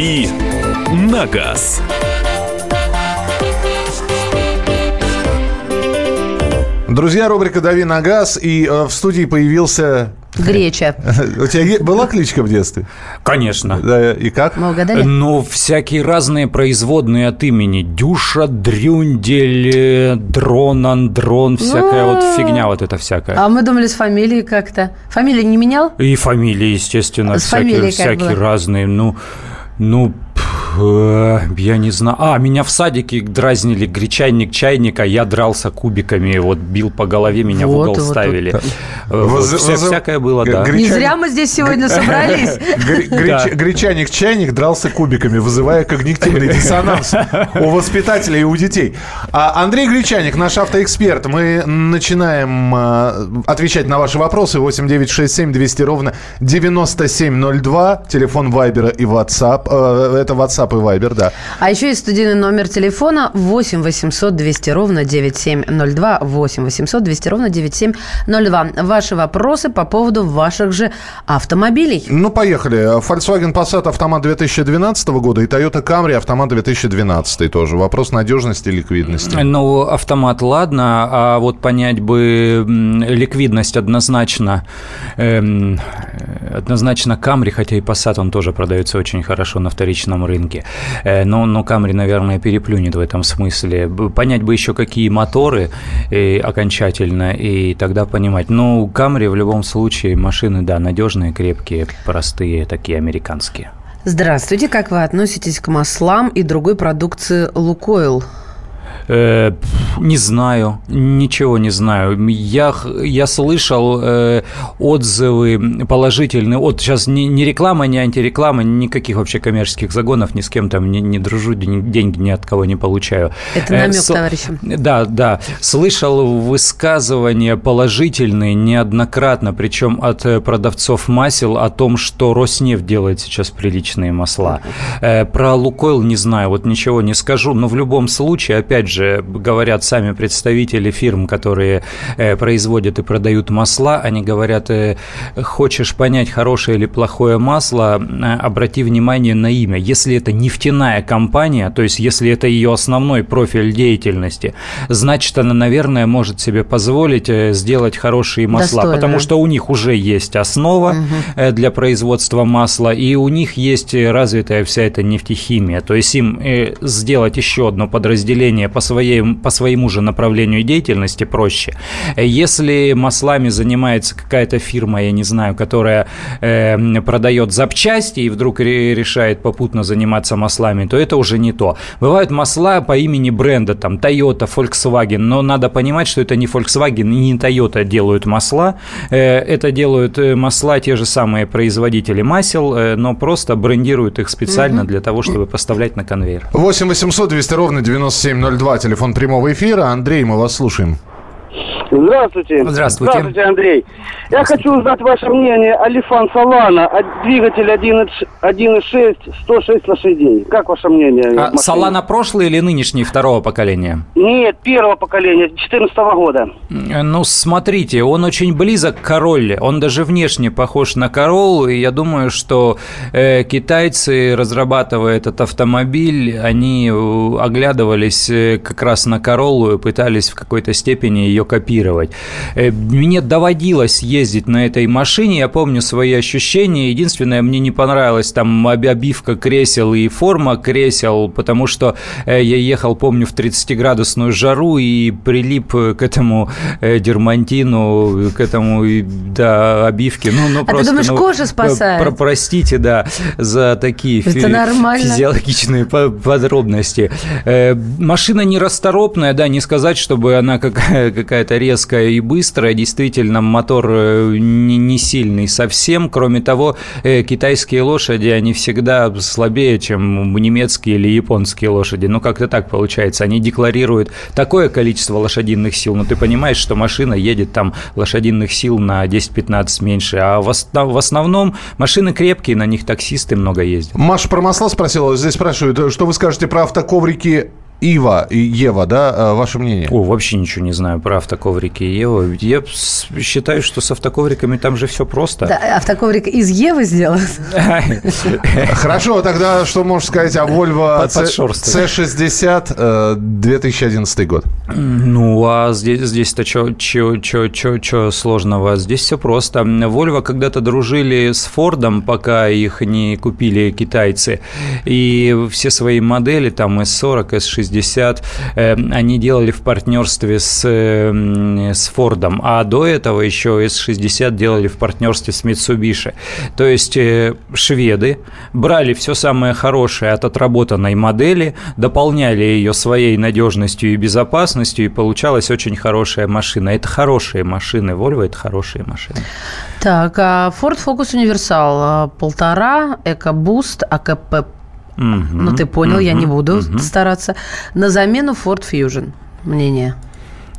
«Дави на газ». Друзья, рубрика «Дави на газ», и э, в студии появился... Греча. У тебя была кличка в детстве? Конечно. Да, и как? Мы угадали? Ну, всякие разные производные от имени. Дюша, Дрюндель, э, Дрон, Андрон, всякая вот фигня вот эта всякая. А мы думали с фамилией как-то. Фамилию не менял? И фамилии, естественно, всякие, всякие разные. Ну, ну, я не знаю. А, меня в садике дразнили гречайник чайника, я дрался кубиками, вот бил по голове, меня в Вот, угол вот, ставили. вот. Э, вот, Выз- вся- вызов- всякое было, да. Гри- Не Гречаник- зря мы здесь сегодня собрались. Гри- греч- Да. Гречаник чайник дрался кубиками, вызывая когнитивный диссонанс у воспитателей и у детей. А Андрей Гречаник, наш автоэксперт. Мы начинаем а, отвечать на ваши вопросы. 8967 200 ровно 9702. Телефон Вайбера и WhatsApp. Э, Это WhatsApp и Вайбер, да. А еще есть студийный номер телефона 8 800 200 ровно 9702. 8 800 200 ровно 9702. Ваши вопросы по поводу ваших же автомобилей. Ну, поехали. Volkswagen Passat автомат 2012 года и Toyota Camry автомат 2012 тоже. Вопрос надежности и ликвидности. Ну, автомат, ладно, а вот понять бы ликвидность однозначно, эм, однозначно Камри, хотя и Passat, он тоже продается очень хорошо на вторичном рынке, Э, но, но Камри, наверное, переплюнет в этом смысле. Понять бы еще, какие моторы э, окончательно, и тогда понимать. Ну, Камри в любом случае машины, да, надежные, крепкие, простые, такие американские. Здравствуйте, как вы относитесь к маслам и другой продукции Лукойл? Э, не знаю, ничего не знаю. Я, я слышал э, отзывы положительные. Вот сейчас ни, ни реклама, ни антиреклама, никаких вообще коммерческих загонов, ни с кем там не, не дружу, ден- деньги ни от кого не получаю. Это Э, намек, с- товарищи. Да, да. Слышал высказывания положительные неоднократно, причем от э, продавцов масел о том, что Роснефть делает сейчас приличные масла. Э, Про Лукойл не знаю, вот ничего не скажу, но в любом случае, опять же, говорят сами представители фирм, которые э, производят и продают масла, они говорят, э, хочешь понять, хорошее или плохое масло, э, обрати внимание на имя. Если это нефтяная компания, то есть если это ее основной профиль деятельности, значит, она, наверное, может себе позволить сделать хорошие масла, Достойно. потому что у них уже есть основа э, для производства масла, и у них есть развитая вся эта нефтехимия. То есть им сделать еще одно подразделение по, своей, по своему же направлению деятельности проще. Если маслами занимается какая-то фирма, я не знаю, которая э, продает запчасти и вдруг ре- решает попутно заниматься маслами, то это уже не то. Бывают масла по имени бренда, там Toyota, Volkswagen, но надо понимать, что это не Volkswagen и не Toyota делают масла, Э, это делают э, масла те же самые производители масел, э, но просто брендируют их специально для того, чтобы поставлять на конвейер. 8 800 200 ровно 9702. Телефон прямого эфира. Андрей, мы вас слушаем. Здравствуйте. Здравствуйте. Здравствуйте, Андрей. Я хочу узнать ваше мнение о Лифан Солана, о двигатель 1.6, 106 лошадей. Как ваше мнение? А? Солана прошлый или нынешний второго поколения? Нет, первого поколения, 2014 года. Ну, смотрите, он очень близок к Королле. Он даже внешне похож на Короллу. И я думаю, что э, китайцы, разрабатывая этот автомобиль, они э, оглядывались э, как раз на Короллу и пытались в какой-то степени ее копировать. Э, мне доводилось ездить на этой машине. Я помню свои ощущения. Единственное, мне не понравилась там оби- обивка кресел и форма кресел, потому что э, я ехал, помню, в 30-градусную жару и прилип э, к этому дермантину, к этому, да, обивке. Ну, ну, А ты просто, думаешь, ну, кожа спасает? про- простите, да, за такие фи- физиологичные по- подробности. Машина нерасторопная, да, не сказать, чтобы она какая- какая-то резкая и быстрая. Действительно, мотор э, не, сильный совсем. Кроме того, э, китайские лошади, они всегда слабее, чем немецкие или японские лошади. Ну, как-то так получается. Они декларируют такое количество лошадиных сил, но ты понимаешь, что машина едет там лошадиных сил на 10-15 меньше. А в, в основном машины крепкие, на них таксисты много ездят. Маша про масла спросила. Здесь спрашивают, что вы скажете про автоковрики Ива и Ева, да, э, ваше мнение? О, вообще ничего не знаю про автоковрики и Еву. Я считаю, что с автоковриками там же все просто. Да, автоковрик из Евы сделан. Хорошо, тогда что можешь сказать о Volvo C60 2011 год? Ну, а здесь, здесь-то что сложного? Здесь все просто. Volvo когда-то дружили с Фордом, пока их не купили китайцы. И все свои модели, там S40, S60, э, они делали в партнерстве с, э, с Фордом. А до этого еще S60 делали в партнерстве с Mitsubishi. То есть э, шведы брали все самое хорошее от отработанной модели, дополняли ее своей надежностью и безопасностью, и получалась очень хорошая машина. Это хорошие машины. Volvo – это хорошие машины. Так, а Ford Focus Универсал а, полтора, EcoBoost, АКП Угу, ну, ты понял, угу, я не буду угу. стараться. На замену Ford Fusion. Мнение.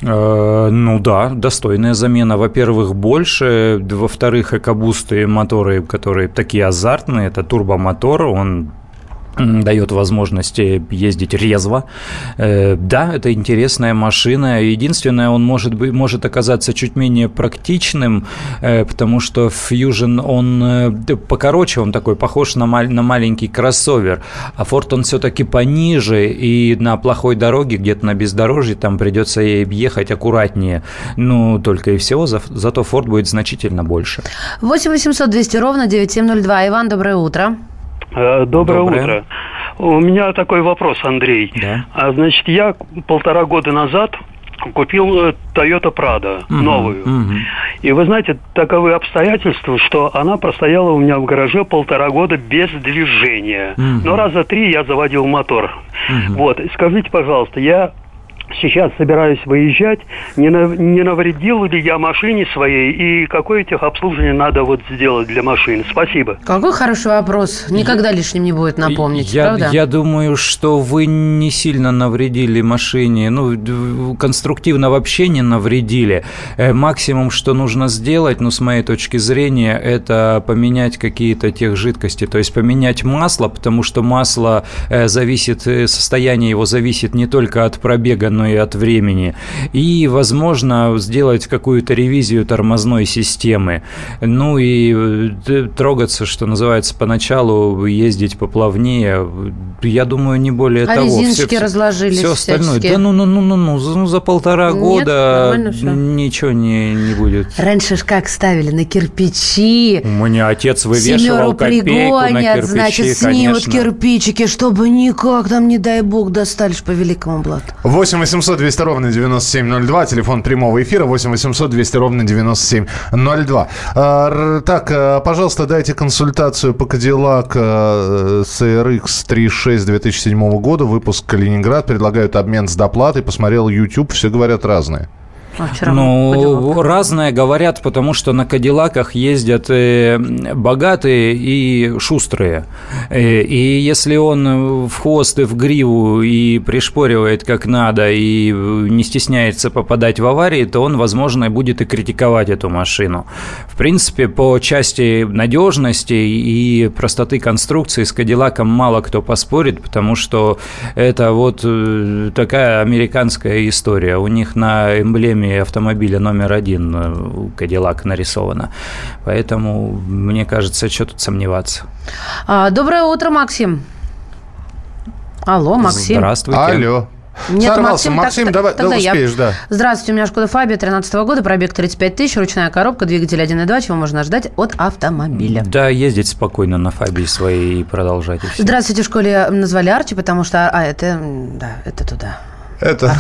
Э, ну да, достойная замена. Во-первых, больше. Во-вторых, экобусты моторы, которые такие азартные. Это турбомотор, он дает возможность ездить резво. Э, да, это интересная машина. Единственное, он может, быть, может оказаться чуть менее практичным, э, потому что Fusion, он э, покороче, он такой похож на, мал- на маленький кроссовер, а Ford, он все-таки пониже, и на плохой дороге, где-то на бездорожье, там придется ей ехать аккуратнее. Ну, только и всего, за- зато Ford будет значительно больше. 8 800 200 ровно 9702. Иван, доброе утро. Доброе, Доброе утро. У меня такой вопрос, Андрей. Да. А, значит, я полтора года назад купил э, Toyota Prado угу, новую. Угу. И вы знаете, таковы обстоятельства, что она простояла у меня в гараже полтора года без движения. Угу. Но раза три я заводил мотор. Угу. Вот, скажите, пожалуйста, я сейчас собираюсь выезжать, не, на, не навредил ли я машине своей и какое техобслуживание надо вот сделать для машины? Спасибо. Какой хороший вопрос. Никогда я, лишним не будет напомнить, я, правда? Я думаю, что вы не сильно навредили машине. Ну, конструктивно вообще не навредили. Э, максимум, что нужно сделать, ну, с моей точки зрения, это поменять какие-то тех жидкости, то есть поменять масло, потому что масло э, зависит, э, состояние его зависит не только от пробега, но и от времени. И, возможно, сделать какую-то ревизию тормозной системы. Ну и э, трогаться, что называется, поначалу, ездить поплавнее. Я думаю, не более а того. резиночки все, разложились Все остальное. Да ну, ну, ну, ну, ну, ну за полтора Нет, года ничего не, не будет. Раньше ж как ставили на кирпичи. У меня отец вывешивал копейку пригонят, на кирпичи, значит, снимут конечно. кирпичики, чтобы никак там, не дай бог, достали по великому блату. 8 800 200 ровно 9702, телефон прямого эфира 8 800 200 ровно 9702. А, так, а, пожалуйста, дайте консультацию по Cadillac CRX 36 2007 года, выпуск Калининград, предлагают обмен с доплатой, посмотрел YouTube, все говорят разные. А ну, разное говорят, потому что на Кадиллаках ездят э, богатые и шустрые. Э, и если он в хвост и в гриву и пришпоривает как надо, и не стесняется попадать в аварии, то он, возможно, будет и критиковать эту машину. В принципе, по части надежности и простоты конструкции с Кадиллаком мало кто поспорит, потому что это вот э, такая американская история. У них на эмблеме автомобиля номер один э, у Кадиллак нарисовано. Поэтому, мне кажется, что тут сомневаться. А, доброе утро, Максим. Алло, Максим. Здравствуйте. Алло. Нет, Сорвался. Максим, Максим, так, давай, тогда да, успеешь, я. да. Здравствуйте, у меня Шкода Фабия 13 года, пробег 35 тысяч, ручная коробка, двигатель 1.2, чего можно ждать от автомобиля? Да, ездить спокойно на Фабии своей и продолжать. И Здравствуйте, в школе назвали Арчи, потому что... А, это... Да, это туда. Это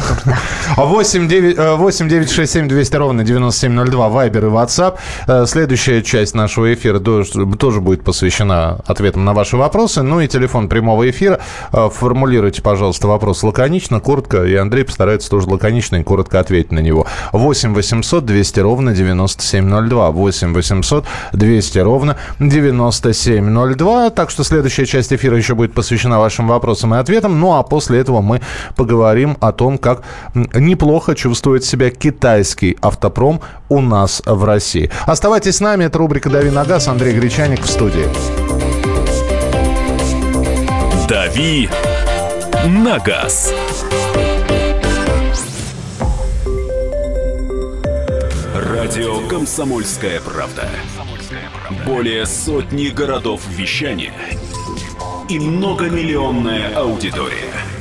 8 9, 8 9 6 7 200 ровно 9702 Вайбер и WhatsApp. Э, следующая часть нашего эфира тоже будет посвящена ответам на ваши вопросы. Ну и телефон прямого эфира. Э, формулируйте, пожалуйста, вопрос лаконично, коротко. И Андрей постарается тоже лаконично и коротко ответить на него. 8 800 200 ровно 9702. 8 800 200 ровно 9702. Так что следующая часть эфира еще будет посвящена вашим вопросам и ответам. Ну а после этого мы поговорим о о том, как неплохо чувствует себя китайский автопром у нас в России. Оставайтесь с нами. Это рубрика «Дави на газ». Андрей Гречаник в студии. «Дави на газ». Радио «Комсомольская правда». Более сотни городов вещания – и многомиллионная аудитория –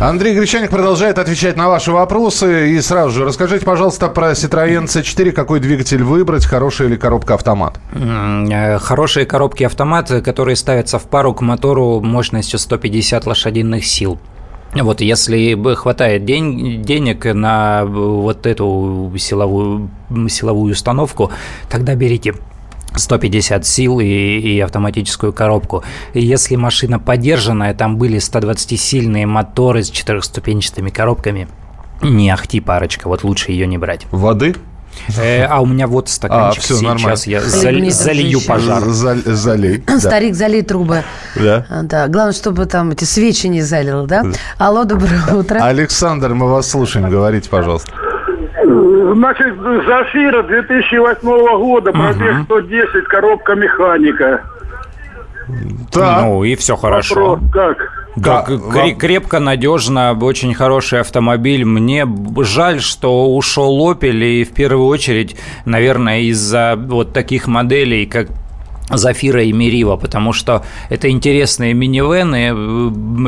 Андрей Гречаник продолжает отвечать на ваши вопросы. И сразу же расскажите, пожалуйста, про Citroёn C4. Какой двигатель выбрать, хорошая или коробка автомат? Э, хорошие коробки автомат, которые ставятся в пару к мотору мощностью 150 лошадиных сил. Вот если бы хватает день, денег на вот эту силовую, силовую установку, тогда берите 150 сил и, и автоматическую коробку. И если машина подержанная, там были 120-сильные моторы с четырехступенчатыми коробками, не ахти парочка, вот лучше ее не брать. Воды? Э, а у меня вот стаканчик. А, все, Сейчас нормально. я заль, залью пожар. Заль, залей. Старик, да. залей трубы. Да. Да. Главное, чтобы там эти свечи не залил, да? да. Алло, доброе утро. Александр, мы вас слушаем. Говорите, пожалуйста. Значит, Зафира 2008 года, пробег угу. 110, коробка механика. Так. Ну и все хорошо. Вопрос, как? Да, вам... крепко, надежно, очень хороший автомобиль. Мне жаль, что ушел Opel, и в первую очередь, наверное, из-за вот таких моделей, как Зафира и Мерива, потому что это интересные минивены,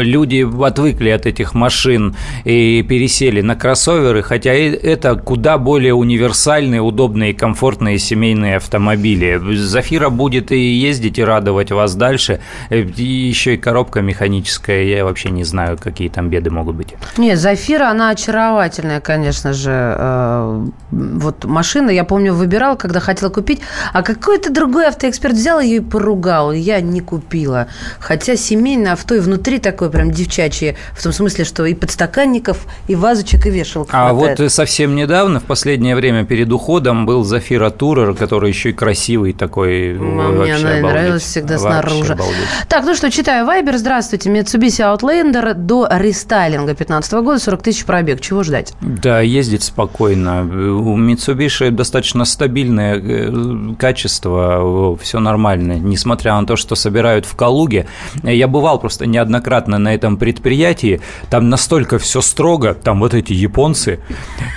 люди отвыкли от этих машин и пересели на кроссоверы, хотя это куда более универсальные, удобные, комфортные семейные автомобили. Зафира будет и ездить, и радовать вас дальше, и еще и коробка механическая, я вообще не знаю, какие там беды могут быть. Нет, Зафира, она очаровательная, конечно же, э, вот машина, я помню, выбирал, когда хотела купить, а какой-то другой автоэксперт взял взял ее и поругал. Я не купила. Хотя семейное авто и внутри такое прям девчачье. В том смысле, что и подстаканников, и вазочек, и вешалок А хватает. вот совсем недавно, в последнее время, перед уходом, был Зафира Турер, который еще и красивый такой. А мне она обалдеть. нравилась всегда снаружи. Обалдеть. Так, ну что, читаю. Вайбер, здравствуйте. Mitsubishi Outlander до рестайлинга 2015 года 40 тысяч пробег. Чего ждать? Да, ездить спокойно. У Mitsubishi достаточно стабильное э, качество, все нормально нормально, несмотря на то, что собирают в Калуге. Я бывал просто неоднократно на этом предприятии, там настолько все строго, там вот эти японцы,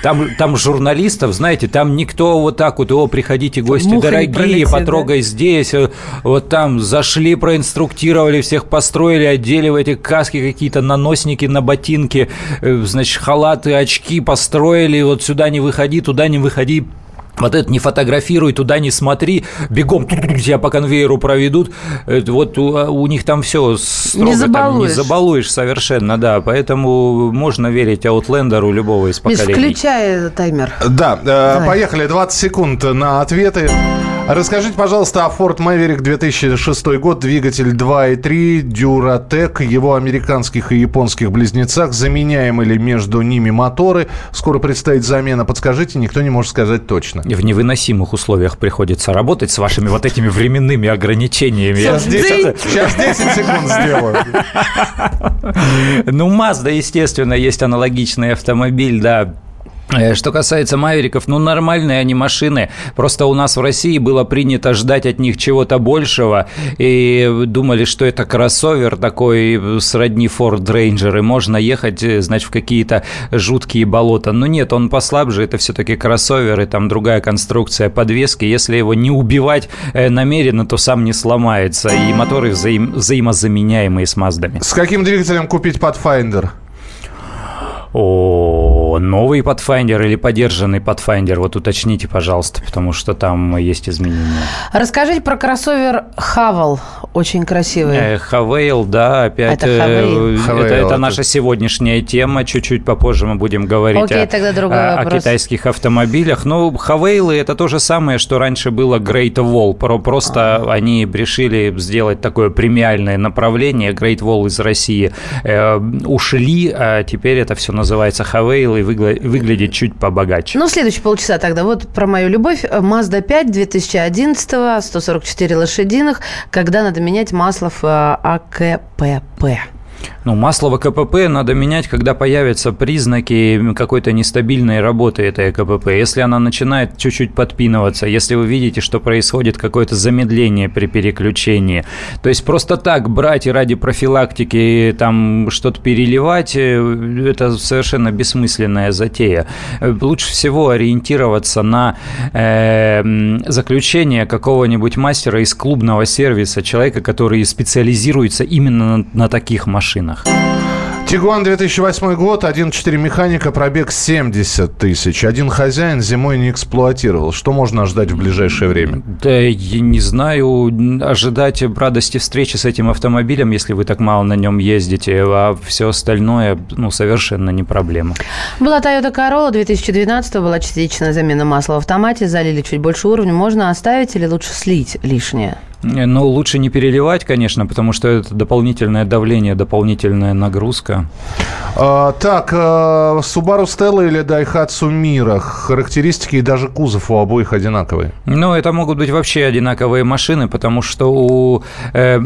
там, там журналистов, знаете, там никто вот так вот, о, приходите, гости Муха дорогие, потрогай да? здесь, вот там зашли, проинструктировали всех, построили, одели в эти каски какие-то наносники на ботинки, э, значит, халаты, очки построили, вот сюда не выходи, туда не выходи, вот это не фотографируй, туда не смотри, бегом тебя по конвейеру проведут. Вот у, у них там все строго, не забалуешь. Там не забалуешь совершенно, да. Поэтому можно верить Аутлендеру любого из поколений. Миш, включай таймер. Да, э, поехали, 20 секунд на ответы. Расскажите, пожалуйста, о Ford Maverick 2006 год, двигатель 2.3, Duratec, его американских и японских близнецах, заменяемы ли между ними моторы, скоро предстоит замена, подскажите, никто не может сказать точно. В невыносимых условиях приходится работать с вашими вот этими временными ограничениями. Сейчас 10, сейчас 10 секунд сделаю. Ну, Mazda, естественно, есть аналогичный автомобиль, да, что касается мавериков, ну нормальные они машины. Просто у нас в России было принято ждать от них чего-то большего. И думали, что это кроссовер такой сродни Ford Ranger. И можно ехать, э, значит, в какие-то жуткие болота. Но нет, он послабже. Это все-таки кроссовер. И там другая конструкция подвески. Если его не убивать э, намеренно, то сам не сломается. И моторы взаим- взаимозаменяемые с Маздами. С каким двигателем купить Pathfinder? О, новый Pathfinder или подержанный Pathfinder? Вот уточните, пожалуйста, потому что там есть изменения. Расскажите про кроссовер Havel. Очень красивый. Э, Хавейл, да, опять. Это, э, это, это наша сегодняшняя тема. Чуть-чуть попозже мы будем говорить Окей, о, тогда другой о, о китайских автомобилях. Ну, Хавейлы это то же самое, что раньше было Great Wall. Просто а. они решили сделать такое премиальное направление. Great Wall из России э, ушли, а теперь это все называется Хавейл, и выглядеть чуть побогаче. Ну, следующие полчаса тогда. Вот про мою любовь. Mazda 5 2011, 144 лошадиных. Когда надо менять масло в АКПП? Ну, масло в КПП надо менять, когда появятся признаки какой-то нестабильной работы этой КПП. Если она начинает чуть-чуть подпинываться, если вы видите, что происходит какое-то замедление при переключении. То есть просто так брать и ради профилактики там что-то переливать, э, это совершенно бессмысленная затея. Лучше всего ориентироваться на э, заключение какого-нибудь мастера из клубного сервиса, человека, который специализируется именно на, на таких машинах машинах. Тигуан 2008 год, 1.4 механика, пробег 70 тысяч. Один хозяин зимой не эксплуатировал. Что можно ожидать в ближайшее время? Да, я не знаю. Ожидать радости встречи с этим автомобилем, если вы так мало на нем ездите, а все остальное, ну, совершенно не проблема. Была Toyota Corolla 2012 была частичная замена масла в автомате, залили чуть больше уровня. Можно оставить или лучше слить лишнее? Ну, лучше не переливать, конечно, потому что это дополнительное давление, дополнительная нагрузка. А, так, а, Subaru Stella или Daihatsu Mira, характеристики и даже кузов у обоих одинаковые? Ну, это могут быть вообще одинаковые машины, потому что у э,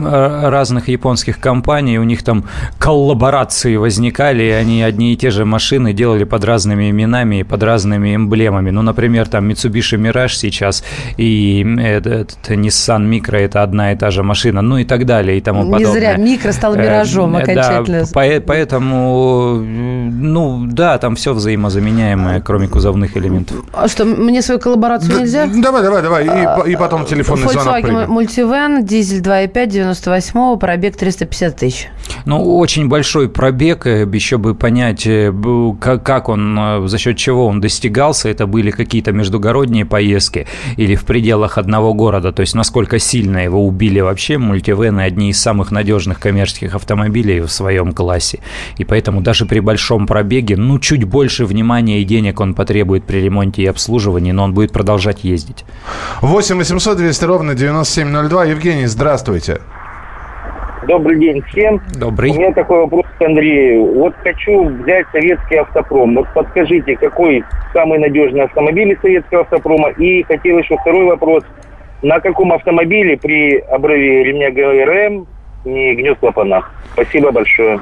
разных японских компаний, у них там коллаборации возникали, и они одни и те же машины делали под разными именами и под разными эмблемами. Ну, например, там Mitsubishi Mirage сейчас и этот Nissan Micra это одна и та же машина, ну и так далее и тому подобное. Не зря микро стал э, миражом окончательно. Да, поэтому, ну да, там все взаимозаменяемое, кроме кузовных элементов. А что, мне свою коллаборацию нельзя? Давай, давай, давай, и, а, и потом телефонный звонок Volkswagen Multivan, дизель 2.5, 98 пробег 350 тысяч. Ну, очень большой пробег, э, еще бы понять, э, как он, за счет чего он достигался, это были какие-то междугородние поездки или в пределах одного города, то есть насколько сильно сильно его убили вообще. Мультивены одни из самых надежных коммерческих автомобилей в своем классе. И поэтому даже при большом пробеге, ну, чуть больше внимания и денег он потребует при ремонте и обслуживании, но он будет продолжать ездить. 8 800 200 ровно 9702. Евгений, здравствуйте. Добрый день всем. Добрый. У меня такой вопрос к Андрею. Вот хочу взять советский автопром. Вот подскажите, какой самый надежный автомобиль из советского автопрома? И хотел еще второй вопрос – на каком автомобиле при обрыве ремня ГРМ не гнет клапана. Спасибо большое.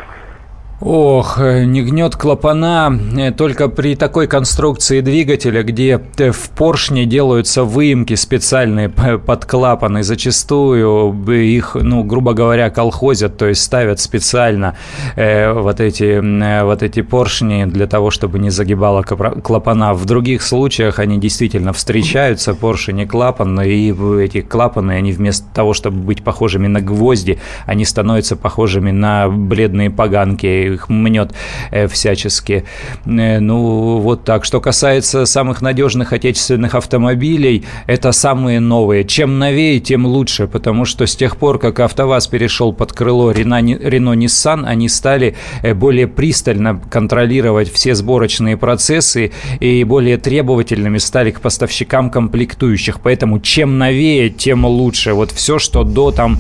Ох, э, не гнет клапана э, только при такой конструкции двигателя, где э, в поршне делаются выемки специальные под клапаны. Зачастую их, ну, грубо говоря, колхозят, то есть ставят специально э, вот, эти, э, вот эти поршни для того, чтобы не загибало клапана. В других случаях они действительно встречаются, поршень и клапан, и эти клапаны, они вместо того, чтобы быть похожими на гвозди, они становятся похожими на бледные поганки их мнет э, всячески. Э, ну, вот так. Что касается самых надежных отечественных автомобилей, это самые новые. Чем новее, тем лучше, потому что с тех пор, как АвтоВАЗ перешел под крыло Рено-Ниссан, они стали э, более пристально контролировать все сборочные процессы и более требовательными стали к поставщикам комплектующих. Поэтому чем новее, тем лучше. Вот все, что до там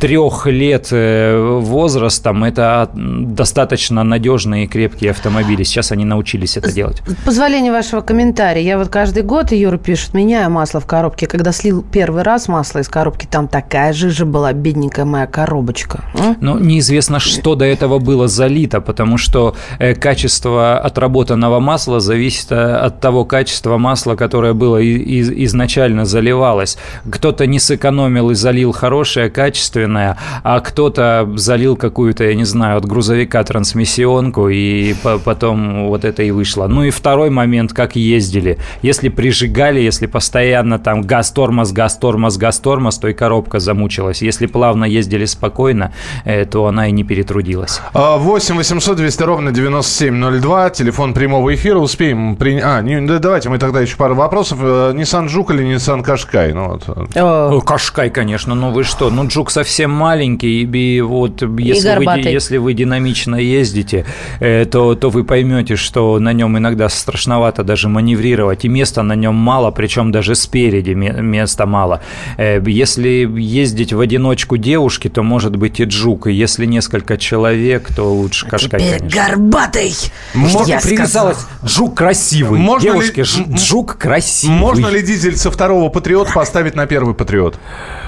трех лет возрастом, это достаточно надежные и крепкие автомобили. Сейчас они научились это делать. Позволение вашего комментария. Я вот каждый год, Юра пишет, меняю масло в коробке. Когда слил первый раз масло из коробки, там такая жижа была, бедненькая моя коробочка. Ну, неизвестно, что до этого было залито, потому что э, качество отработанного масла зависит э, от того качества масла, которое было из изначально заливалось. Кто-то не сэкономил и залил хорошее, качественное, а кто-то залил какую-то, я не знаю, от грузовика наверняка трансмиссионку, и потом вот это и вышло. Ну и второй момент, как ездили. Если прижигали, если постоянно там газ-тормоз, газ-тормоз, газ-тормоз, то и коробка замучилась. Если плавно ездили спокойно, э, то она и не перетрудилась. 8 800 200 ровно 9702, телефон прямого эфира, успеем принять... А, не, давайте мы тогда еще пару вопросов. Э, Nissan Жук или Nissan Кашкай? Ну, вот. Кашкай, конечно, ну вы что? Ну, Джук совсем маленький, и вот если, вы, если вы динамичный лично ездите, э, то, то вы поймете, что на нем иногда страшновато даже маневрировать, и места на нем мало, причем даже спереди места мало. Э, если ездить в одиночку девушки, то может быть и джук, и если несколько человек, то лучше а кашкай, теперь конечно. горбатый! Можно привязалась, джук красивый, Можно девушки, ли... джук красивый. Можно ли дизель со второго патриот поставить на первый патриот?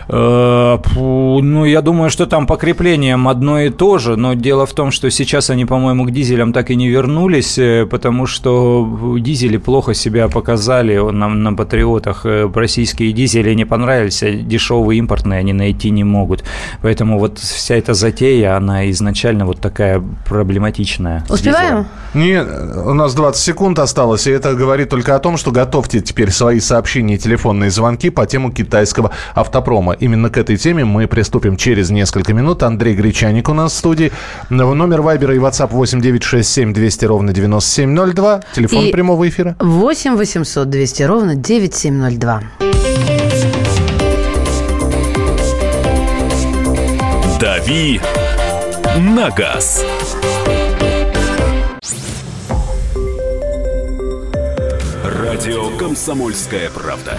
Э, ну, я думаю, что там по креплениям одно и то же, но дело в том, что сейчас они, по-моему, к дизелям так и не вернулись, э, потому что дизели плохо себя показали на, на патриотах. Э, российские дизели не понравились, а дешевые импортные они найти не могут. Поэтому вот вся эта затея, она изначально вот такая проблематичная. Успеваем? Нет, у нас 20 секунд осталось, и это говорит только о том, что готовьте теперь свои сообщения и телефонные звонки по тему китайского автопрома. Именно к этой теме мы приступим через несколько минут. Андрей Гречаник у нас в студии. Номер Вайбера и WhatsApp 8967 200 ровно 9702. Телефон и прямого эфира. 8 800 200 ровно 9702. «Дави на газ». Радио «Комсомольская правда».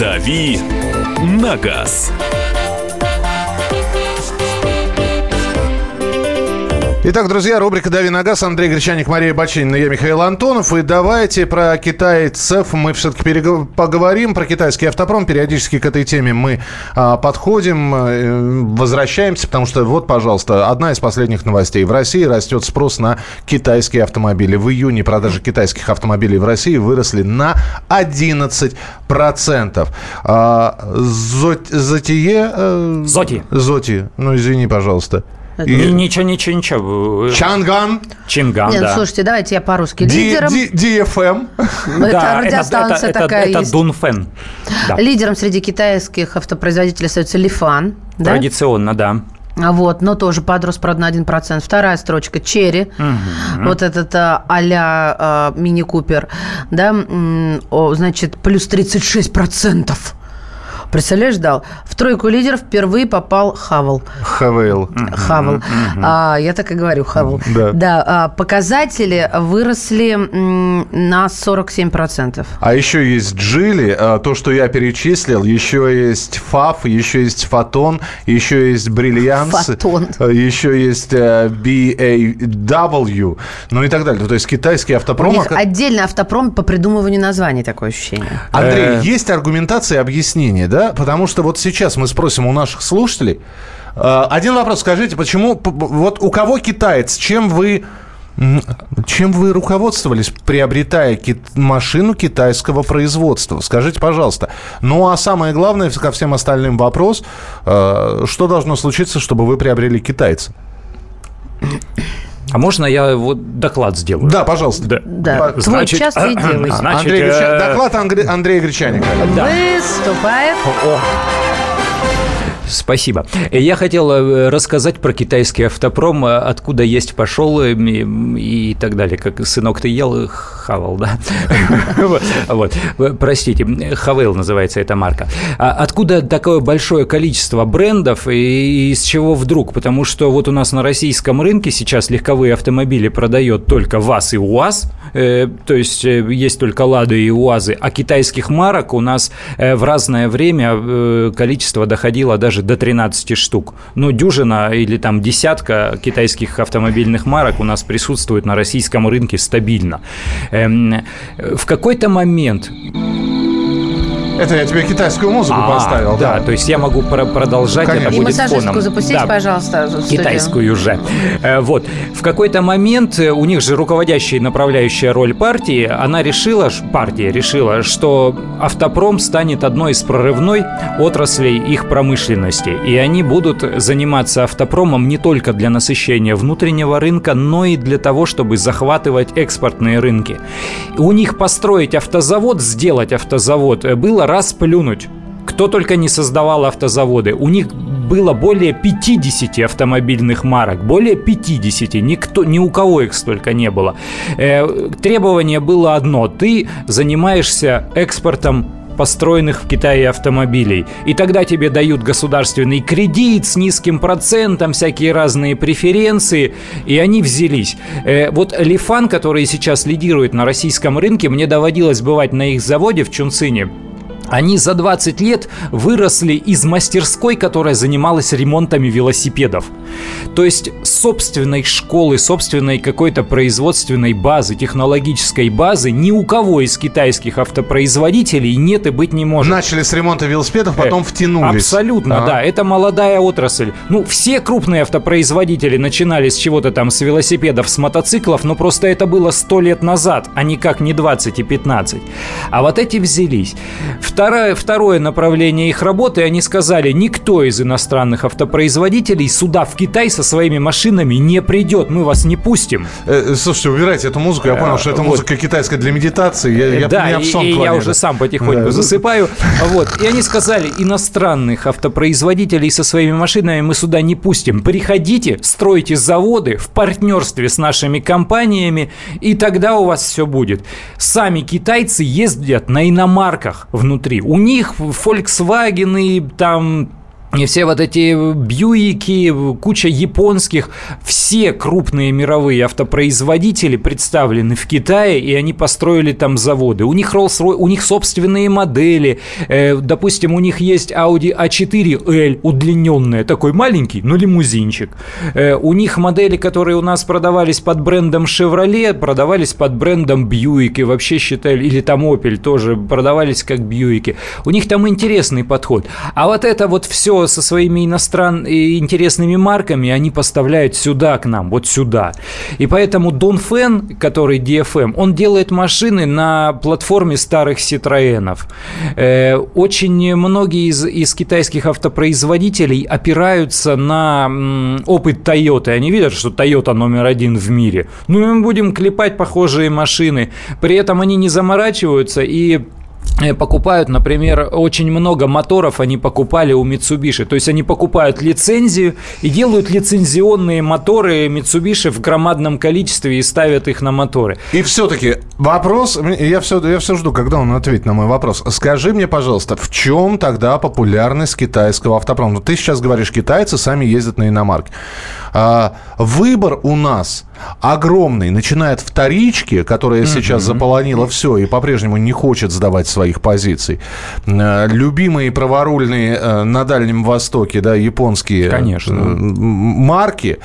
«Дави на газ». Итак, друзья, рубрика «Дави на газ». Андрей Гречаник, Мария Бачинина, я Михаил Антонов. И давайте про китайцев мы все-таки перег... поговорим. Про китайский автопром. Периодически к этой теме мы а, подходим, э, возвращаемся, потому что вот, пожалуйста, одна из последних новостей. В России растет спрос на китайские автомобили. В июне продажи китайских автомобилей в России выросли на 11%. А, Зот... Зотие... Э... Зоти. Зоти. Ну, извини, пожалуйста. И... Ничего, ничего, ничего. Чанган. Чинган, Нет, да. слушайте, давайте я по-русски. Лидером... DFM. Это радиостанция такая Это Дунфен. Лидером среди китайских автопроизводителей остается Лифан. Традиционно, да. Вот, но тоже подрос, правда, на 1%. Вторая строчка – Черри. Угу. Вот этот а, а-ля а, мини-купер. Да, значит, плюс 36%. Представляешь, дал? В тройку лидеров впервые попал Хавел. Хавел. Хавел. А, я так и говорю, Хавел. Да. да а, показатели выросли на 47%. А еще есть Джили, а, то, что я перечислил, еще есть ФАФ, еще есть Фотон, еще есть Бриллианс. Фотон. А, еще есть э, BAW, ну и так далее. То есть китайский автопром. У них отдельный автопром по придумыванию названий, такое ощущение. Андрей, э. есть аргументация и объяснение, да? Да, потому что вот сейчас мы спросим у наших слушателей. Э, один вопрос, скажите, почему, вот у кого китаец, чем вы чем вы руководствовались, приобретая кит- машину китайского производства? Скажите, пожалуйста. Ну, а самое главное, ко всем остальным вопрос, э, что должно случиться, чтобы вы приобрели китайца? А можно я вот доклад сделаю? Да, пожалуйста. Да. да. Значит, Твой час и делай. Значит, Андрей Греча... э... Доклад Андрея Гречаника. Да. Выступает. О. Спасибо. Я хотел э, рассказать про китайский автопром, э, откуда есть пошел и, и так далее. Как сынок ты ел, хавал, да? Вот. Простите, Хавел называется эта марка. А откуда такое большое количество брендов и из чего вдруг? Потому что вот у нас на российском рынке сейчас легковые автомобили продает только ВАЗ и УАЗ, э, то есть есть только Лады и УАЗы, а китайских марок у нас в разное время количество доходило даже даже до 13 штук. Но дюжина или там десятка китайских автомобильных марок у нас присутствует на российском рынке стабильно. Эм, в какой-то момент Это я тебе китайскую музыку а, поставил. Да, да, то есть я могу про продолжать, Конечно. это будет И фоном. запустить, да. пожалуйста, Китайскую же. Э, вот. В какой-то момент э, у них же руководящая и направляющая роль партии, она решила, партия решила, что автопром станет одной из прорывной отраслей их промышленности. И они будут заниматься автопромом не только для насыщения внутреннего рынка, но и для того, чтобы захватывать экспортные рынки. У них построить автозавод, сделать автозавод э, было раз плюнуть. Кто только не создавал автозаводы. У них было более 50 автомобильных марок. Более 50. Никто, ни у кого их столько не было. Э, требование было одно. Ты занимаешься экспортом построенных в Китае автомобилей. И тогда тебе дают государственный кредит с низким процентом, всякие разные преференции, и они взялись. Э, вот Лифан, который сейчас лидирует на российском рынке, мне доводилось бывать на их заводе в Чунцине. Они за 20 лет выросли из мастерской, которая занималась ремонтами велосипедов. То есть собственной школы, собственной какой-то производственной базы, технологической базы ни у кого из китайских автопроизводителей нет и быть не может. Начали с ремонта велосипедов, потом э, втянулись. Абсолютно, ага. да. Это молодая отрасль. Ну, все крупные автопроизводители начинали с чего-то там, с велосипедов, с мотоциклов, но просто это было 100 лет назад, а никак не 20 и 15. А вот эти взялись. Второе, второе направление их работы, они сказали, никто из иностранных автопроизводителей сюда, в Китай, со своими машинами не придет, мы вас не пустим. Э, э слушайте, убирайте эту музыку, я понял, что это музыка вот. китайская для медитации, я, я да, и, и я уже сам потихоньку да. засыпаю. Вот. И они сказали, иностранных автопроизводителей со своими машинами мы сюда не пустим. Приходите, стройте заводы в партнерстве с нашими компаниями, и тогда у вас все будет. Сами китайцы ездят на иномарках внутри У них Volkswagen, там и все вот эти Бьюики, куча японских, все крупные мировые автопроизводители представлены в Китае, и они построили там заводы. У них Rolls у них собственные модели. Э, допустим, у них есть Audi A4L удлиненная, такой маленький, но лимузинчик. Э, у них модели, которые у нас продавались под брендом Chevrolet, продавались под брендом Buick, и вообще считали, или там Opel тоже продавались как Бьюики. У них там интересный подход. А вот это вот все со своими иностранными интересными марками они поставляют сюда к нам, вот сюда. И поэтому Дон Фен, который DFM, он делает машины на платформе старых Citroёнов. Э, очень многие из, из китайских автопроизводителей опираются на опыт Toyota. Они видят, что Toyota номер один в мире. Ну, и мы будем клепать похожие машины. При этом они не заморачиваются и покупают, например, очень много моторов они покупали у Mitsubishi. То есть они покупают лицензию и делают лицензионные моторы Mitsubishi в громадном количестве и ставят их на моторы. И все-таки вопрос, я все, я все жду, когда он ответит на мой вопрос. Скажи мне, пожалуйста, в чем тогда популярность китайского автопрома? Ну, ты сейчас говоришь, китайцы сами ездят на иномарке. А, выбор у нас огромный, начиная от вторички, которая сейчас заполонила все и по-прежнему не хочет сдавать своих позиций. А, любимые праворульные э, на Дальнем Востоке, да, японские э, Конечно. марки.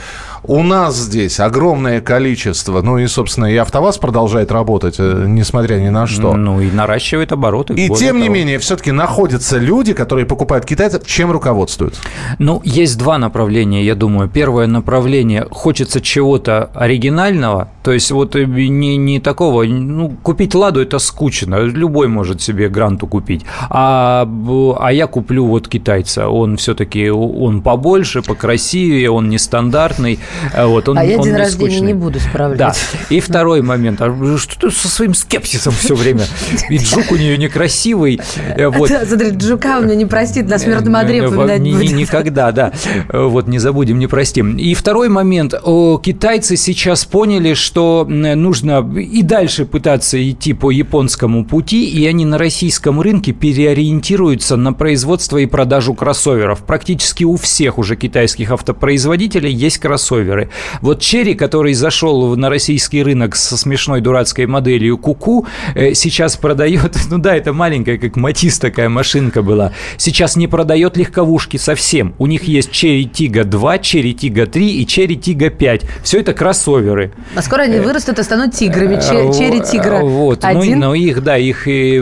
У нас здесь огромное количество, ну и, собственно, и АвтоВАЗ продолжает работать, э, несмотря ни на что. Ну и наращивает обороты. И тем не менее, все-таки находятся люди, которые покупают китайцев, чем руководствуются? Ну, есть два направления, я думаю. Первое направление, хочется чего-то оригинального, то есть вот э, не, не такого, ну, купить «Ладу» – это скучно, любой может себе «Гранту» купить, а, а я куплю вот китайца, он все-таки, он побольше, покрасивее, он нестандартный, а вот, он, а я он день рождения скучный. не буду справлять. Да. И второй момент. А что ты со своим скепсисом все время? И Джук у нее некрасивый. Э, вот. Смотри, Джука у меня не простит, на смертном одре э, Никогда, да. Вот, не забудем, не простим. И второй момент. Китайцы сейчас поняли, что нужно и дальше пытаться идти по японскому пути, и они на российском рынке переориентируются на производство и продажу кроссоверов. Практически у всех уже китайских автопроизводителей есть кроссоверы кроссоверы. Вот Черри, который зашел на российский рынок со смешной дурацкой моделью Куку, э, сейчас продает, ну да, это маленькая, как Matiz такая машинка была, сейчас не продает легковушки совсем. У них есть Chery Tiggo 2, Chery Tiggo 3 и Chery Tiggo 5. Все это кроссоверы. А скоро они вырастут и станут тиграми. Chery тигра. Вот. Ну, Один. Ну, но их, да, их и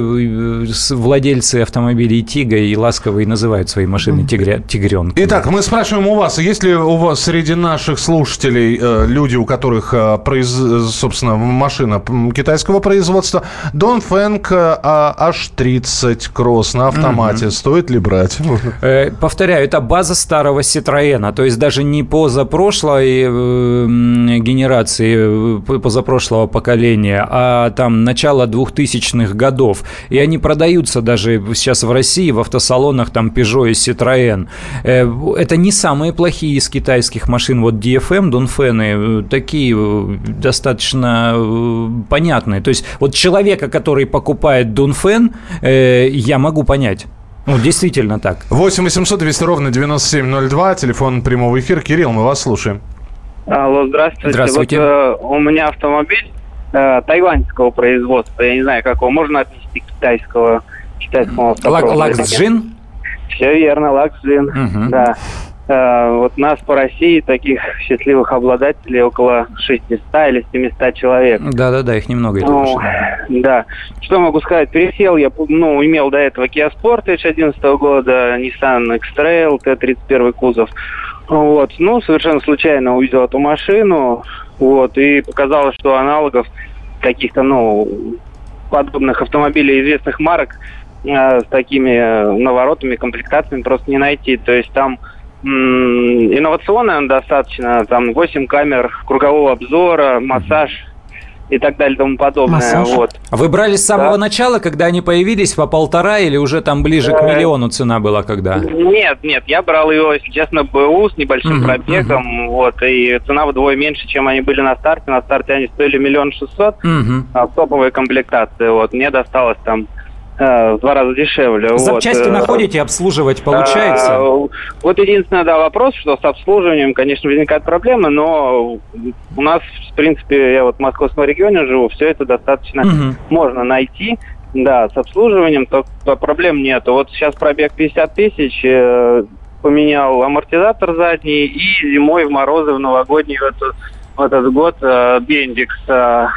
владельцы автомобилей Tiggo и ласково называют свои машины тигря, тигренками. Итак, мы спрашиваем у вас, есть ли у вас среди наших слушателей э, люди, у которых, э, произ, собственно, машина китайского производства, Донфэнг H30 Cross на автомате, стоит ли брать? Э, повторяю, это база старого Citroёна, то есть даже не позапрошлой э, генерации, э, позапрошлого поколения, а там начало 2000-х годов. И они продаются даже сейчас в России в автосалонах там Peugeot и Citroën. Э, это не самые плохие из китайских машин. Вот DFM, Дунфены, э, такие э, достаточно понятные. То есть вот человека, который покупает Дунфен, я могу понять. Ну, действительно так. 8 800 200 ровно 9702, телефон прямого эфира. Кирилл, мы вас слушаем. Алло, здравствуйте. Здравствуйте. Вот, э, у меня автомобиль э, тайваньского производства, я не знаю, какого, можно отнести к китайского, китайскому автопрому. Luxgen? Все верно, Luxgen, угу. да. Э, вот нас по России таких счастливых обладателей около 600 или 700 человек. Да-да-да, их немного. Ну, да. Что могу сказать? Пересел я, ну, имел до этого Kia Sportage 2011 года, Nissan X-Trail, Т-31 кузов. Вот. Ну, совершенно случайно увидел эту машину, вот, и показалось, что аналогов каких-то, ну, подобных автомобилей известных марок э, с такими наворотами, комплектациями просто не найти. То есть там инновационная он достаточно, там 8 камер кругового обзора, массаж и так далее и тому подобное. Массаж. Вот. А вы брали с самого да. начала, когда они появились, по полтора или уже там ближе к э, миллиону цена была когда? Нет, нет, я брал его, если честно, БУ с небольшим пробегом, вот, и цена вдвое меньше, чем они были на старте. На старте они стоили миллион шестьсот, uh-huh. а топовая комплектация, вот, мне досталось там в два раза дешевле. Запчасти вот. Э, находите, обслуживать получается? А, вот единственный да, вопрос, что с обслуживанием, конечно, возникают проблемы, но у нас, в принципе, я вот в московском регионе живу, все это достаточно угу. можно найти. Да, с обслуживанием то, то проблем нет. Вот сейчас пробег 50 тысяч, э, поменял амортизатор задний, и зимой в морозы, в новогодний в этот, в этот год э, Бендикс э,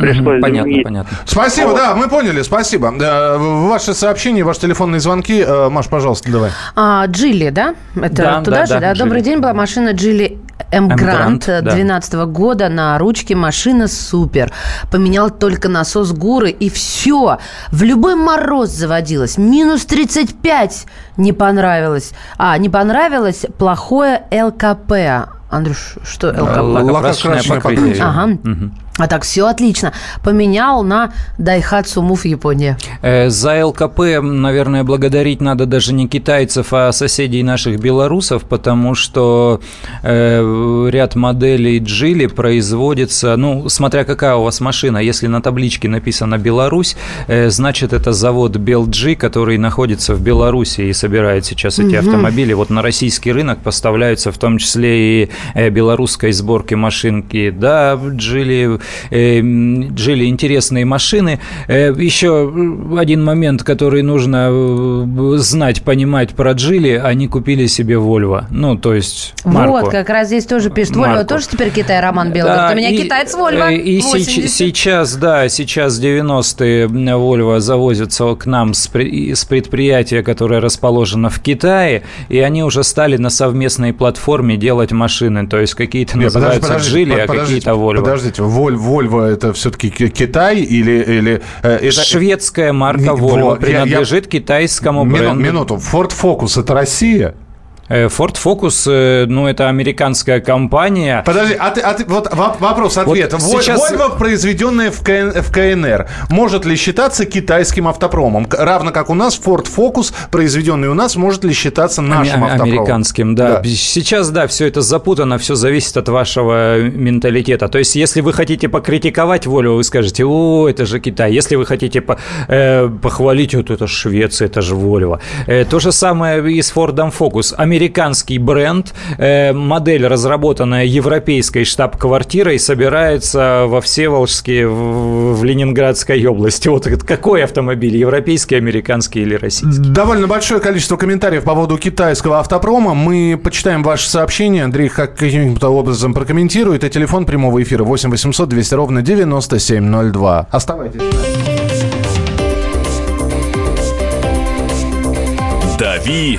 пришлось Понятно, изменить. понятно. Спасибо, вот. да, мы поняли, спасибо. Ваши сообщения, ваши телефонные звонки. Э, Маш, пожалуйста, давай. А, Джилли, да? Это да, туда да, же, да? да? Добрый день, была машина Джилли М. Грант 2012 да. года на ручке. Машина супер. Поменял только насос ГУРы и все. В любой мороз заводилась. Минус 35 не понравилось. А, не понравилось плохое ЛКП. Андрюш, что ЛКП? Лакокрасочное покрытие. Ага. Угу. А так, все отлично. Поменял на Daihatsu Move Япония. Э, за ЛКП, наверное, благодарить надо даже не китайцев, а соседей наших белорусов, потому что э, ряд моделей Джили производится, ну, смотря какая у вас машина. Если на табличке написано «Беларусь», э, значит, это завод Белджи, который находится в Беларуси и собирает сейчас эти угу. автомобили. Вот на российский рынок поставляются в том числе и э, белорусской сборки машинки. Да, Джили жили интересные машины. Э, еще один момент, который нужно э, знать, понимать про Джили, они купили себе Volvo. Ну, то есть марку. Вот, как раз здесь тоже пишет. Volvo тоже теперь Китай, Роман Белый. Да, у меня и, китаец Volvo. И 80. сейчас, да, сейчас 90-е Volvo завозятся к нам с, с предприятия, которое расположено в Китае, и они уже стали на совместной платформе делать машины. То есть какие-то называются Джили, а какие-то Volvo. Подождите, Volvo это все-таки Китай или... или э, это... Шведская марка Volvo принадлежит я, китайскому бренду. Минуту. Ford Focus это Россия? Э, Ford Focus, э, ну, это американская компания. Подожди, а ты, а ты вот вопрос-ответ. Вот сейчас... Volvo, произведенная в, КН, в КНР, может ли считаться китайским автопромом? Равно как у нас Ford Focus, произведенный у нас, может ли считаться нашим а- автопромом? Американским, да. да. Сейчас, да, все это запутано, все зависит от вашего менталитета. То есть, если вы хотите покритиковать Volvo, вы скажете, о, это же Китай. Если вы хотите по, э, похвалить, вот это Швеция, это же Volvo. Э, то же самое и с Ford Focus. Америка американский бренд, э, модель, разработанная европейской штаб-квартирой, собирается во Всеволжске, в, в Ленинградской области. Вот какой автомобиль, европейский, американский или российский? Довольно большое количество комментариев по поводу китайского автопрома. Мы почитаем ваши сообщения. Андрей каким-то образом прокомментирует. И телефон прямого эфира 8 800 200 ровно 9702. Оставайтесь. «Дави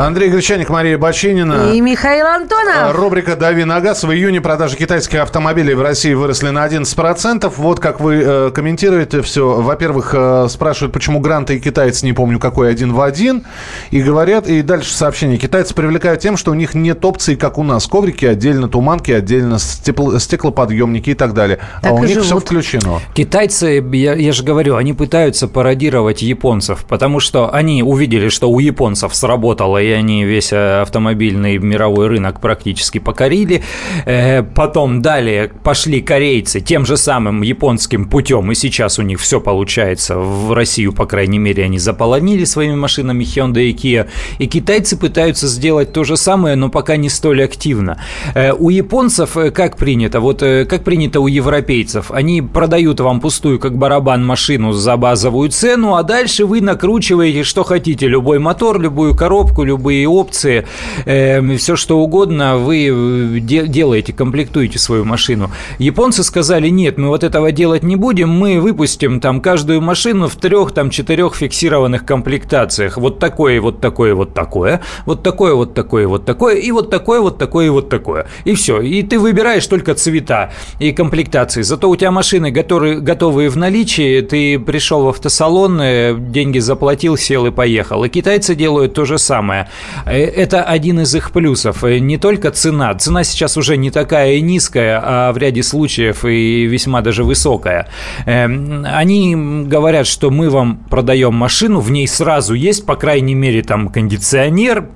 Андрей Гречаник, Мария Бочинина. И Михаил Антонов. А, рубрика «Дави на газ». В июне продажи китайских автомобилей в России выросли на 11%. Вот как вы э, комментируете все. Во-первых, э, спрашивают, почему гранты и китайцы, не помню какой, один в один. И говорят, и дальше сообщение. Китайцы привлекают тем, что у них нет опций, как у нас. Коврики отдельно, туманки отдельно, стекло, стеклоподъемники и так далее. Так а у них живут. все включено. Китайцы, я, я же говорю, они пытаются пародировать японцев, потому что они увидели, что у японцев сработало и они весь э, автомобильный мировой рынок практически покорили. Э, потом далее пошли корейцы тем же самым японским путем, и сейчас у них все получается. В Россию, по крайней мере, они заполонили своими машинами Hyundai и Kia. И китайцы пытаются сделать то же самое, но пока не столь активно. Э, у японцев как принято? Вот как принято у европейцев? Они продают вам пустую, как барабан, машину за базовую цену, а дальше вы накручиваете, что хотите, любой мотор, любую коробку, любую любые опции, э, все что угодно вы э, де- делаете, комплектуете свою машину. Японцы сказали, нет, мы вот этого делать не будем, мы выпустим там каждую машину в трех, там, четырех фиксированных комплектациях. Вот такое, вот такое, вот такое, вот такое, вот такое, вот такое, и вот такое, вот такое, вот такое. И все. И ты выбираешь только цвета и комплектации. Зато у тебя машины готовы, готовые в наличии, ты пришел в автосалон, э, деньги заплатил, сел и поехал. И китайцы делают то же самое. Э, это один из их плюсов. Э, не только цена. Цена сейчас уже не такая низкая, а в ряде случаев и весьма даже высокая. Эм, они говорят, что мы вам продаем машину, в ней сразу есть, по крайней мере, там кондиционер,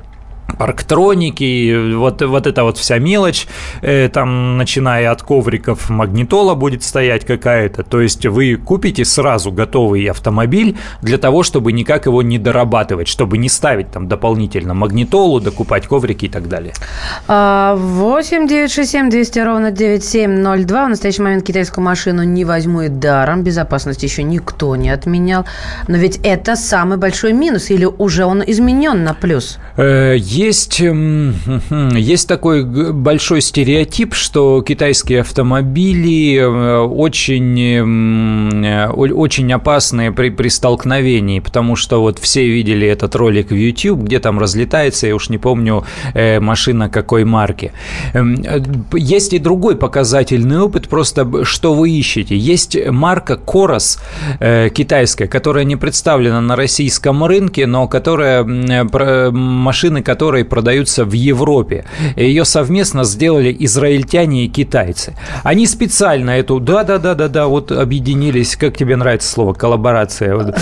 парктроники, вот, вот эта вот вся мелочь, э, там, начиная от ковриков, магнитола будет стоять какая-то, то есть вы купите сразу готовый автомобиль для того, чтобы никак его не дорабатывать, чтобы не ставить там дополнительно магнитолу, докупать коврики и так далее. 8 967 200 ровно 9702. В настоящий момент китайскую машину не возьму и даром. Безопасность еще никто не отменял. Но ведь это самый большой минус или уже он изменен на плюс? Есть, есть такой большой стереотип, что китайские автомобили э, очень, э, очень опасные при, при столкновении, потому что вот все видели этот ролик в YouTube, где там разлетается, я уж не помню, э, машина какой марки. Эм, есть и другой показательный опыт, просто что вы ищете. Есть марка Корос китайская, которая не представлена на российском рынке, но которая машины, которые которые продаются в Европе. Ее совместно сделали израильтяне и китайцы. Они специально эту, да-да-да-да-да, вот объединились, как тебе нравится слово, коллаборация?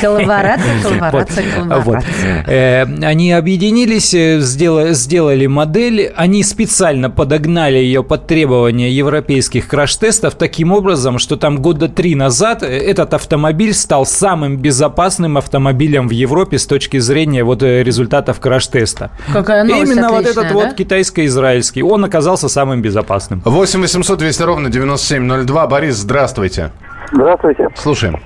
Коллаборация, коллаборация, коллаборация. Э, они объединились, э, сделали, модель, они специально подогнали ее под требования европейских краш-тестов таким образом, что там года три назад этот автомобиль стал самым безопасным автомобилем в Европе с точки зрения вот э, результатов краш-теста места. Какая новость Именно отличная, вот этот да? вот китайско-израильский, он оказался самым безопасным. 8 800 200 ровно 9702. Борис, здравствуйте. Здравствуйте. Слушаем.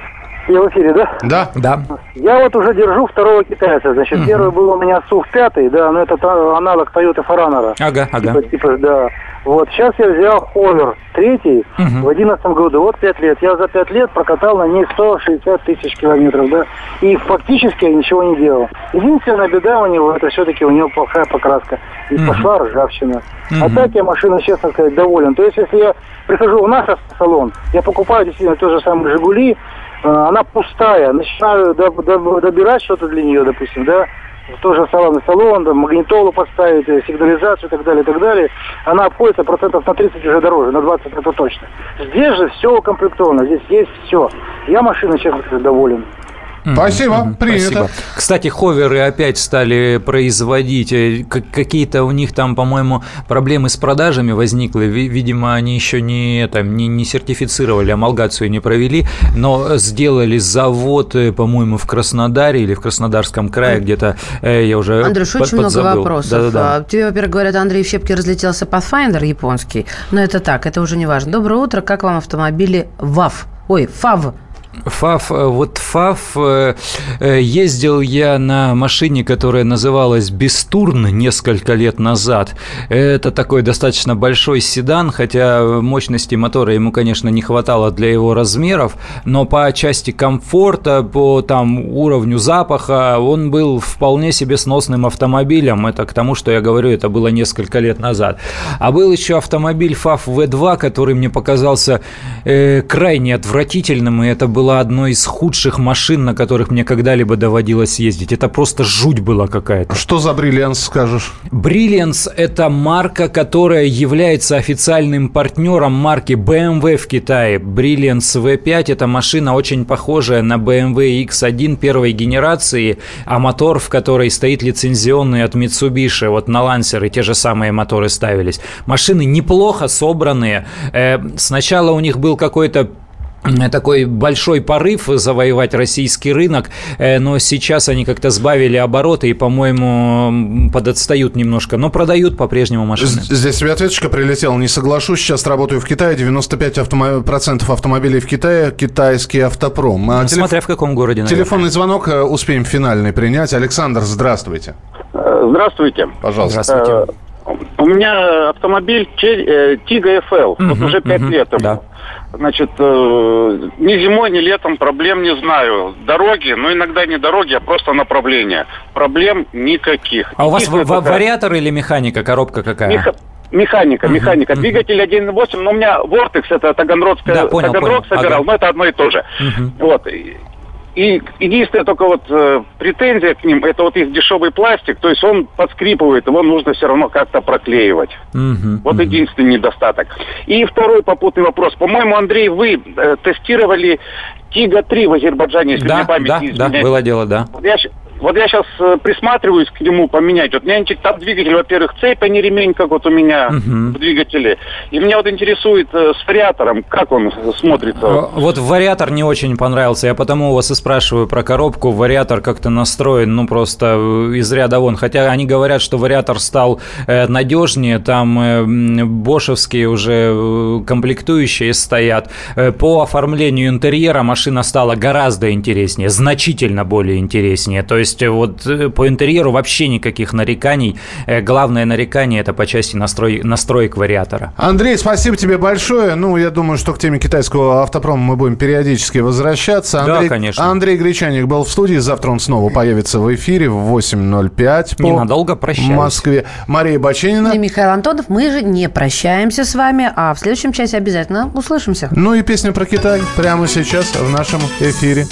Я в эфире, да? Да. Да. Я вот уже держу второго китайца. Значит, первый был у меня СУВ 5, да, но это та- аналог Toyota Forerunner. Ага, ага. Типа, типа, да. Вот, сейчас я взял Ховер третий угу. в одиннадцатом году. Вот пять лет. Я за пять лет прокатал на ней 160 тысяч километров, да. И фактически я ничего не делал. Единственная беда у него, это все-таки у него плохая покраска. И угу. пошла ржавчина. Угу. А так я машина, честно сказать, доволен. То есть, если я прихожу в наш салон, я покупаю действительно тот же самый «Жигули», она пустая, начинаю добирать что-то для нее, допустим, да, тоже салонный салон, там, магнитолу поставить, э, сигнализацию и так далее, и так далее, она обходится процентов на 30 уже дороже, на 20 это точно. Здесь же все укомплектовано, здесь есть все. Я машиной, честно сказать, доволен. Спасибо, принято. Спасибо. Кстати, ховеры опять стали производить. Э, какие-то у них там, по-моему, проблемы с продажами возникли. Видимо, они еще не, там, не, не сертифицировали, амалгацию не провели, но сделали завод, э, по-моему, в Краснодаре или в Краснодарском крае где-то. Э, я уже Андрюш, под, очень подзабыл. много вопросов. Да, да, да. Тебе, во-первых, говорят, Андрей в щепке разлетелся Pathfinder японский, но это так, это уже не важно. Доброе утро, как вам автомобили ВАФ? Ой, ФАВ ФАФ, э, вот ФАФ, э, э, ездил я на машине, которая называлась Бестурн несколько лет назад. Это такой достаточно большой седан, хотя мощности мотора ему, конечно, не хватало для его размеров, но по части комфорта, по там уровню запаха, он был вполне себе сносным автомобилем. Это к тому, что я говорю, это было несколько лет назад. А был еще автомобиль ФАФ В2, который мне показался э, крайне отвратительным, и это был была одной из худших машин, на которых мне когда-либо доводилось ездить. Это просто жуть была какая-то. Что за Brilliance скажешь? Brilliance – это марка, которая является официальным партнером марки BMW в Китае. Brilliance V5 – это машина очень похожая на BMW X1 первой генерации, а мотор, в которой стоит лицензионный от Mitsubishi. Вот на Lancer те же самые моторы ставились. Машины неплохо собранные. Э, сначала у них был какой-то такой большой порыв завоевать российский рынок, э, но сейчас они как-то сбавили обороты и, по-моему, подотстают немножко, но продают по-прежнему машины. Здесь тебе ответочка прилетела, не соглашусь, сейчас работаю в Китае, 95% автомо... процентов автомобилей в Китае китайский автопром. А, Смотря телеф... в каком городе. Наверное. Телефонный звонок э, успеем финальный принять. Александр, здравствуйте. Э, здравствуйте. Пожалуйста. Здравствуйте. У меня автомобиль Тига FL, вот уже 5 лет ему. Да. Значит, э, ни зимой, ни летом проблем не знаю. Дороги, ну иногда не дороги, а просто направления. Проблем никаких. А у вас в- вариатор или механика, коробка какая? Меха... Механика, механика. Uh-huh. Двигатель 1.8, но у меня Vortex, это Таганрогская, да, понял, Таганрог понял. собирал, ага. но это одно и то же. Uh-huh. Вот. И единственная только вот э, претензия к ним, это вот их дешевый пластик, то есть он подскрипывает, его нужно все равно как-то проклеивать. Uh-huh, вот uh-huh. единственный недостаток. И второй попутный вопрос. По-моему, Андрей, вы э, тестировали Тига-3 в Азербайджане, если да, мне память да, не изменяет. Да, было дело, да. Я, вот я сейчас э, присматриваюсь к нему поменять. Вот у меня там двигатель, во-первых, цепь, а не ремень, как вот у меня угу. в двигателе. И меня вот интересует э, с вариатором, как он смотрится. Э, вот вариатор не очень понравился. Я потому у вас и спрашиваю про коробку. Вариатор как-то настроен, ну, просто из ряда вон. Хотя они говорят, что вариатор стал надежнее. Там бошевские уже комплектующие стоят. По оформлению интерьера машина стала гораздо интереснее, значительно более интереснее. То есть есть э, вот э, по интерьеру вообще никаких нареканий. Э, главное нарекание это по части настрой, настроек вариатора. Андрей, спасибо тебе большое. Ну, я думаю, что к теме китайского автопрома мы будем периодически возвращаться. Андрей, да, конечно. Андрей Гречаник был в студии. Завтра он снова появится в эфире в 8.05 по Ненадолго прощаюсь. Москве. Мария Баченина. И Михаил Антонов. Мы же не прощаемся с вами, а в следующем часе обязательно услышимся. Ну и песня про Китай прямо сейчас в нашем эфире.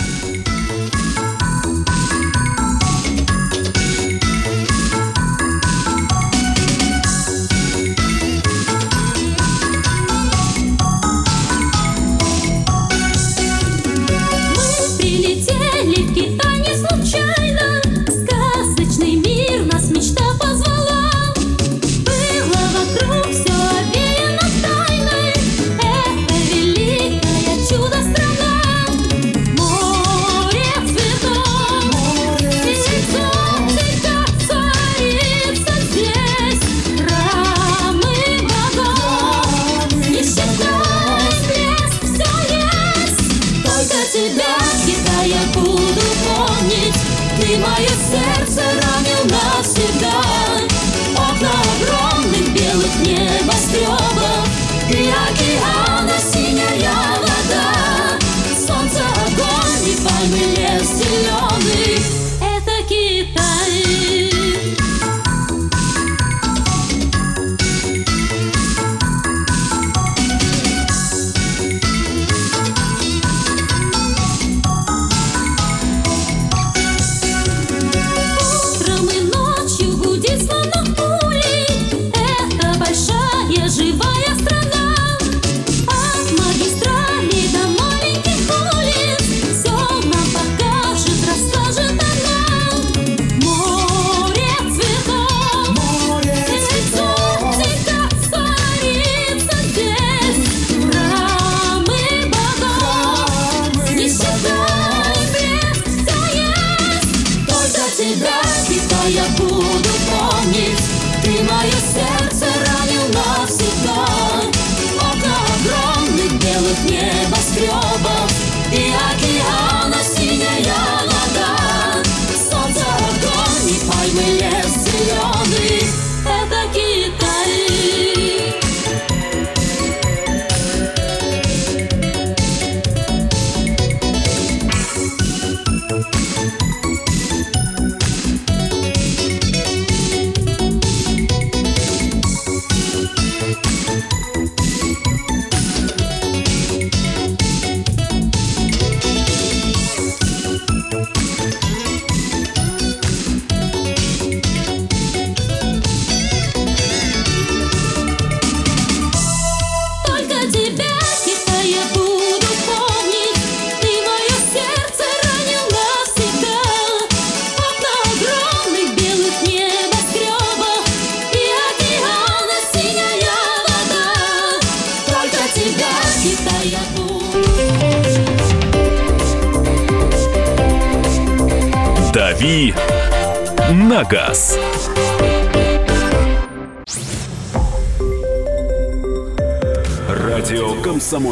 только тебя всегда я буду помнить. Ты мое сердце ранил навсегда. Окна огромных белых небоскребов, ты океан.